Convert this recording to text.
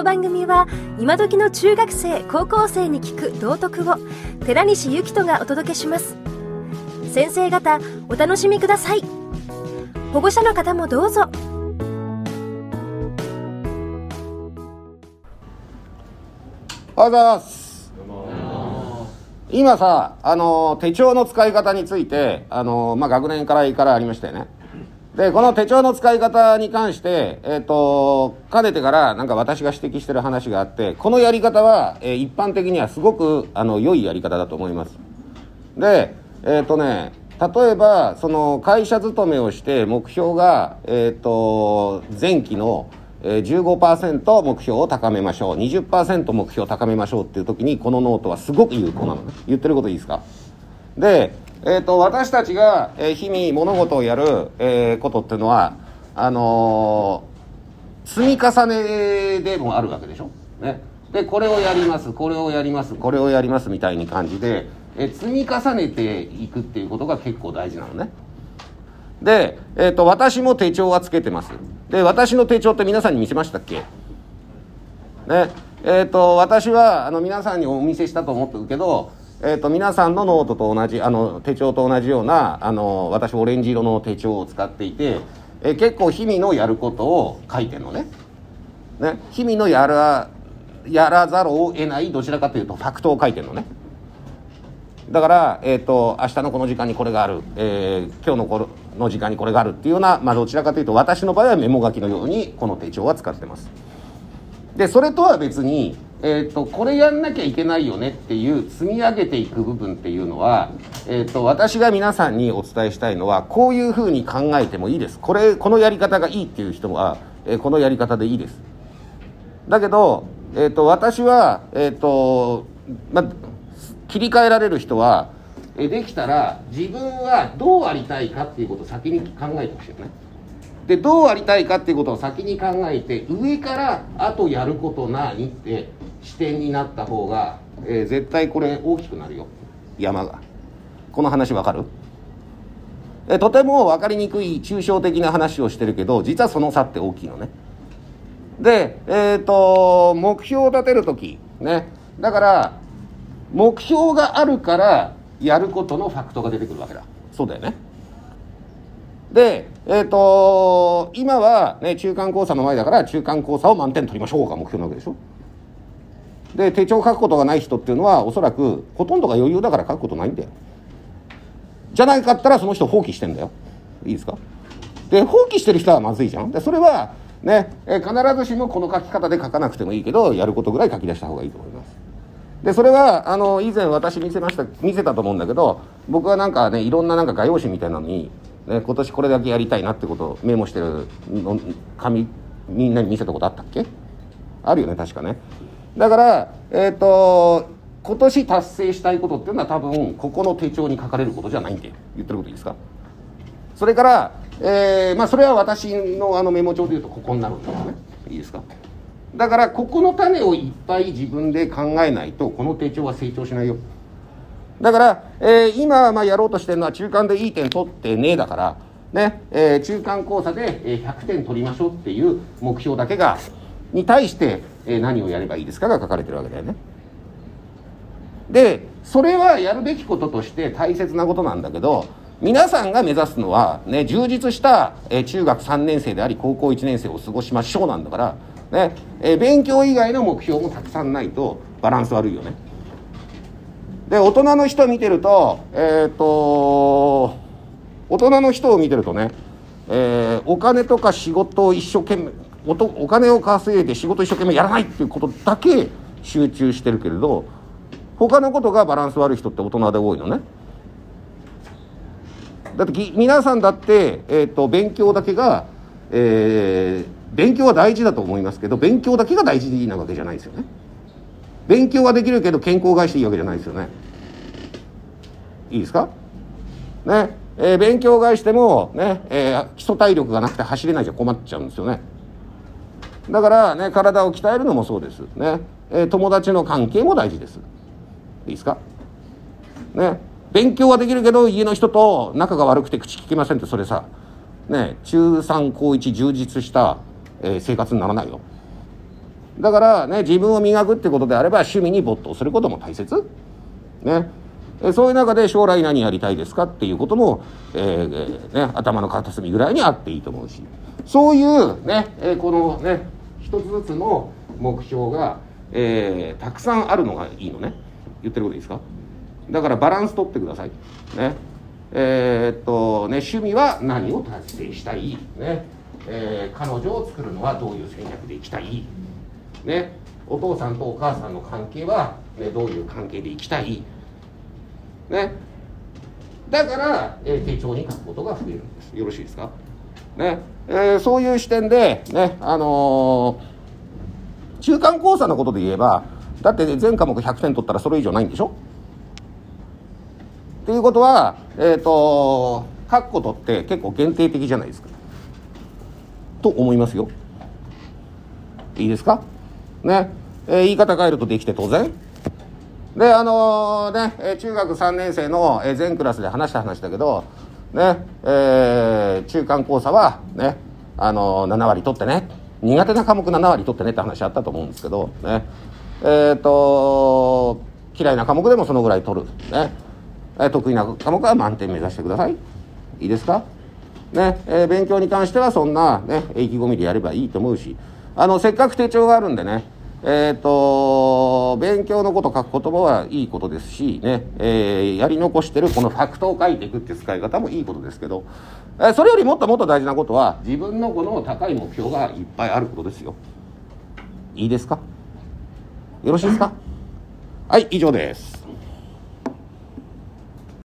の番組は今時の中学生高校生に聞く道徳を寺西幸人がお届けします。先生方お楽しみください。保護者の方もどうぞ。おはようございます。今さあの手帳の使い方についてあの、まあ、学年からからありましたよねでこの手帳の使い方に関してえっ、とかねてからなんか私が指摘してる話があってこのやり方は、えー、一般的にはすごくあの良いやり方だと思います。でえっ、とね例えばその会社勤めをして目標が、えっと前期のえ15%目標を高めましょう。20%目標を高めましょうっていう時にこのノートはすごく有効なの。ね言ってることいいですか？で、えーと、私たちが、え、日々物事をやる、え、ことっていうのはあのー、積み重ねでもあるわけでしょ、ね、でこれをやりますこれをやりますこれをやりますみたいに感じで、えー、積み重ねていくっていうことが結構大事なのね。で、えーと、私も手帳はつけてます。で私の手帳って皆さんに見せましたっけ？ね。えーと、私はあの皆さんにお見せしたと思ってるけど、えーと、皆さんのノートと同じあの手帳と同じようなあの私オレンジ色の手帳を使っていて、えー、結構日々のやることを書いてるのね。ね日々のやらやらざるを得ないどちらかというとファクトを書いてるのね。だから、えーと、明日のこの時間にこれがある、えー、今日のこの時間にこれがあるっていうような、まあ、どちらかというと私の場合はメモ書きのようにこの手帳は使ってます。でそれとは別に、えーと、これやんなきゃいけないよねっていう積み上げていく部分っていうのは、えーと、私が皆さんにお伝えしたいのはこういうふうに考えてもいいです。これこのやり方がいいっていう人は、えー、このやり方でいいです。だけど、えー、と私はえ、ー、とま切り替えられる人はえできたら自分はどうありたいかっていうことを先に考えてほしいよね。でどうありたいかっていうことを先に考えて上からあとやること何って視点になった方が、えー、絶対これ大きくなるよ。山が。この話わかる？えとても分かりにくい抽象的な話をしてるけど実はその差って大きいのね。でえっ、ー、と目標を立てる時ね。だから目標があるからやることのファクトが出てくるわけだ。そうだよね。でえっ、ー、と今はね中間考査の前だから中間考査を満点取りましょうが目標なわけでしょ。で手帳書くことがない人っていうのはおそらくほとんどが余裕だから書くことないんだよ。じゃないかったらその人放棄してんだよ。いいですか？で放棄してる人はまずいじゃん。でそれはね、え必ずしもこの書き方で書かなくてもいいけどやることぐらい書き出した方がいいと思います。でそれはあの以前私見せました見せたと思うんだけど僕はなんかねいろんななんか画用紙みたいなのに、ね、今年これだけやりたいなってことをメモしてる紙みんなに見せたことあったっけ？あるよね確かね。だからえっ、ー、と今年達成したいことっていうのは多分ここの手帳に書かれることじゃないんで言ってることいいですか？それから、えー、まあそれは私のあのメモ帳でいうとここになるんだよね。いいですか？だからここの種をいっぱい自分で考えないとこの手帳は成長しないよ。だから、えー、今まあやろうとしてるのは中間でいい点取ってねえだからね、えー、中間考査で100点取りましょうっていう目標だけがに対して、え、何をやればいいですかが書かれてるわけだよね。でそれはやるべきこととして大切なことなんだけど皆さんが目指すのは、ね、充実した、え、中学3年生であり高校1年生を過ごしましょうなんだからねえ、勉強以外の目標もたくさんないとバランス悪いよね。で大人の人見てるとえっ、と大人の人を見てるとね、え、お金とか仕事を一生懸命おとお金を稼いで仕事一生懸命やらないっていうことだけ集中してるけれど他のことがバランス悪い人って大人で多いのね。だって皆さんだって、えーと、勉強だけが、えー、勉強は大事だと思いますけど勉強だけが大事なわけじゃないですよね。勉強はできるけど健康を害していいわけじゃないですよね。いいですか？ね。えー、勉強を害してもね、えー、基礎体力がなくて走れないじゃ困っちゃうんですよね。だからね体を鍛えるのもそうですね、えー、友達の関係も大事です。いいですか？ね。勉強はできるけど家の人と仲が悪くて口聞けませんってそれさ。ね中3高1充実したえー、生活にならないよ。だからね自分を磨くってことであれば趣味に没頭することも大切。ね。そういう中で将来何やりたいですかっていうことも、えーね、頭の片隅ぐらいにあっていいと思うし。そういうね、えこのね一つずつの目標が、えー、たくさんあるのがいいのね。言ってることいいですか？だからバランス取ってください。ね。えー、っとね趣味は何を達成したい？ね、えー、彼女を作るのはどういう戦略でいきたい？ね。お父さんとお母さんの関係は、ね、どういう関係でいきたい？ね。だから、え、手帳に書くことが増えるんです。よろしいですか？ね、えー、そういう視点でねあのー、中間考査のことで言えばだって全科目100点取ったらそれ以上ないんでしょ？っていうことはえっ、ー、と書くことって結構限定的じゃないですか。と思いますよ。いいですか？ね、えー、言い方変えるとできて当然。であのー、ね中学3年生の全クラスで話した話だけどねえー、中間考査はねあのー、7割取ってね苦手な科目7割取ってねって話あったと思うんですけどね。えっ、と嫌いな科目でもそのぐらい取る。ね。得意な科目は満点目指してください。いいですか？ね。えー、勉強に関してはそんな、ね、意気込みでやればいいと思うし。あのせっかく手帳があるんでねえっ、ー、と勉強のこと書く言葉はいいことですしね、えー、やり残してるこのファクトを書いていくっていう使い方もいいことですけど、えー、それよりもっともっと大事なことは自分のこの高い目標がいっぱいあることですよ。いいですか？よろしいですか？はい以上です。